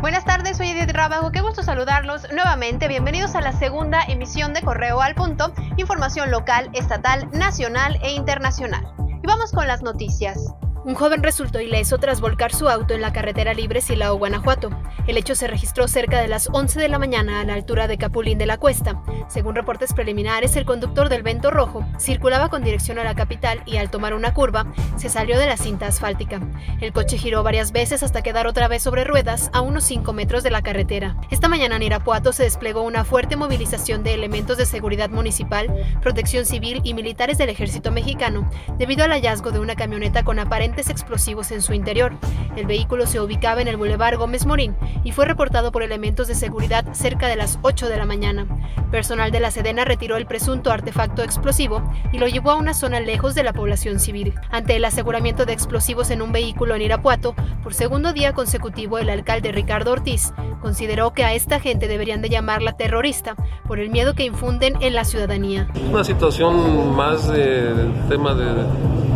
Buenas tardes, soy Edith Rábago, qué gusto saludarlos nuevamente. Bienvenidos a la segunda emisión de Correo al Punto, información local, estatal, nacional e internacional. Y vamos con las noticias. Un joven resultó ileso tras volcar su auto en la carretera libre Silao, Guanajuato. El hecho se registró cerca de las 11 de la mañana a la altura de Capulín de la Cuesta. Según reportes preliminares, el conductor del Vento Rojo circulaba con dirección a la capital y al tomar una curva, se salió de la cinta asfáltica. El coche giró varias veces hasta quedar otra vez sobre ruedas a unos 5 metros de la carretera. Esta mañana en Irapuato se desplegó una fuerte movilización de elementos de seguridad municipal, protección civil y militares del ejército mexicano, debido al hallazgo de una camioneta con aparente explosivos en su interior. El vehículo se ubicaba en el Boulevard Gómez Morín y fue reportado por elementos de seguridad cerca de las 8 de la mañana. Personal de la Sedena retiró el presunto artefacto explosivo y lo llevó a una zona lejos de la población civil. Ante el aseguramiento de explosivos en un vehículo en Irapuato, por segundo día consecutivo el alcalde Ricardo Ortiz consideró que a esta gente deberían de llamarla terrorista por el miedo que infunden en la ciudadanía. Una situación más del tema de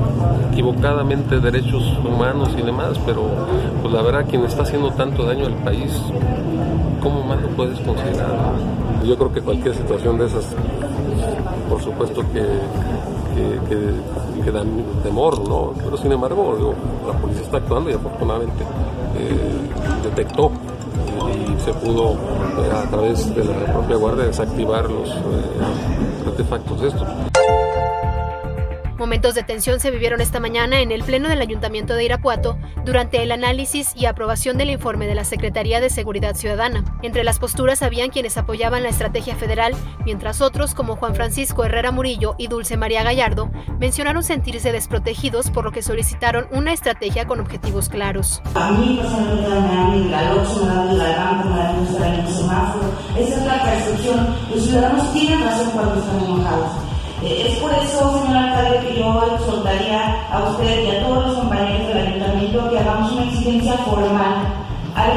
equivocadamente derechos humanos y demás, pero pues la verdad quien está haciendo tanto daño al país, ¿cómo más lo puedes considerar? Yo creo que cualquier situación de esas, por supuesto que, que, temor, ¿no? Pero sin embargo, la policía está actuando y afortunadamente eh, detectó y, se pudo eh, a través de la propia guardia desactivar los eh, artefactos de estos. Momentos de tensión se vivieron esta mañana en el Pleno del Ayuntamiento de Irapuato durante el análisis y aprobación del informe de la Secretaría de Seguridad Ciudadana. Entre las posturas habían quienes apoyaban la estrategia federal, mientras otros, como Juan Francisco Herrera Murillo y Dulce María Gallardo, mencionaron sentirse desprotegidos por lo que solicitaron una estrategia con objetivos claros. Los ciudadanos tienen razón cuando están enojados es por eso, señor alcalde, que yo exhortaría a usted y a todos los compañeros del ayuntamiento que hagamos una exigencia formal al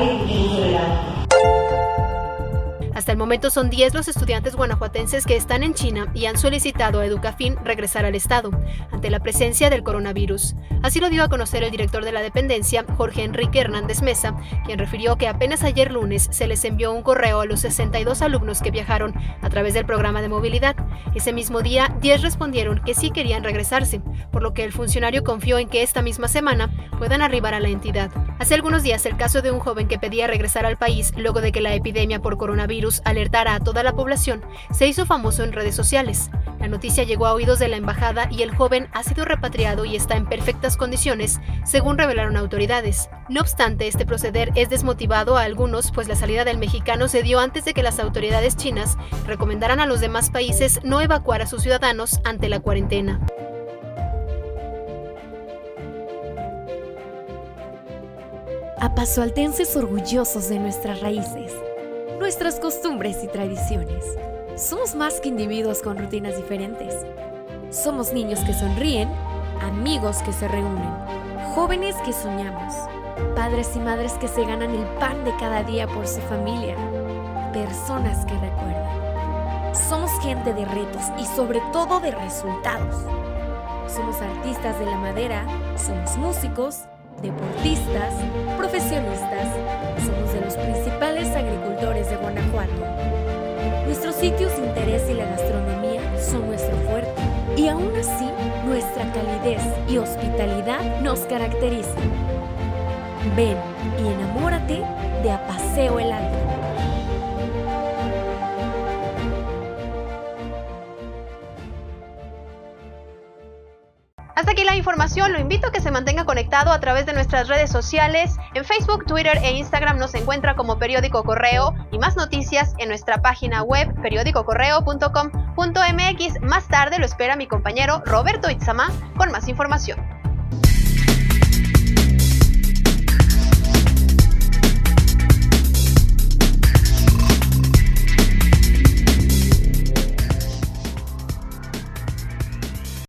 hasta el momento son 10 los estudiantes guanajuatenses que están en China y han solicitado a Educafin regresar al Estado ante la presencia del coronavirus. Así lo dio a conocer el director de la dependencia, Jorge Enrique Hernández Mesa, quien refirió que apenas ayer lunes se les envió un correo a los 62 alumnos que viajaron a través del programa de movilidad. Ese mismo día, 10 respondieron que sí querían regresarse, por lo que el funcionario confió en que esta misma semana puedan arribar a la entidad. Hace algunos días el caso de un joven que pedía regresar al país luego de que la epidemia por coronavirus alertara a toda la población se hizo famoso en redes sociales. La noticia llegó a oídos de la embajada y el joven ha sido repatriado y está en perfectas condiciones, según revelaron autoridades. No obstante, este proceder es desmotivado a algunos, pues la salida del mexicano se dio antes de que las autoridades chinas recomendaran a los demás países no evacuar a sus ciudadanos ante la cuarentena. apasoaltenses orgullosos de nuestras raíces, nuestras costumbres y tradiciones. Somos más que individuos con rutinas diferentes. Somos niños que sonríen, amigos que se reúnen, jóvenes que soñamos, padres y madres que se ganan el pan de cada día por su familia, personas que recuerdan. Somos gente de retos y sobre todo de resultados. Somos artistas de la madera, somos músicos, deportistas, profesionistas, agricultores de Guanajuato. Nuestros sitios de interés y la gastronomía son nuestro fuerte y aún así nuestra calidez y hospitalidad nos caracterizan. Ven y enamórate de Apaseo el Alto. Hasta aquí la información, lo invito a que se mantenga conectado a través de nuestras redes sociales. En Facebook, Twitter e Instagram nos encuentra como Periódico Correo y más noticias en nuestra página web periódicocorreo.com.mx. Más tarde lo espera mi compañero Roberto Itzama con más información.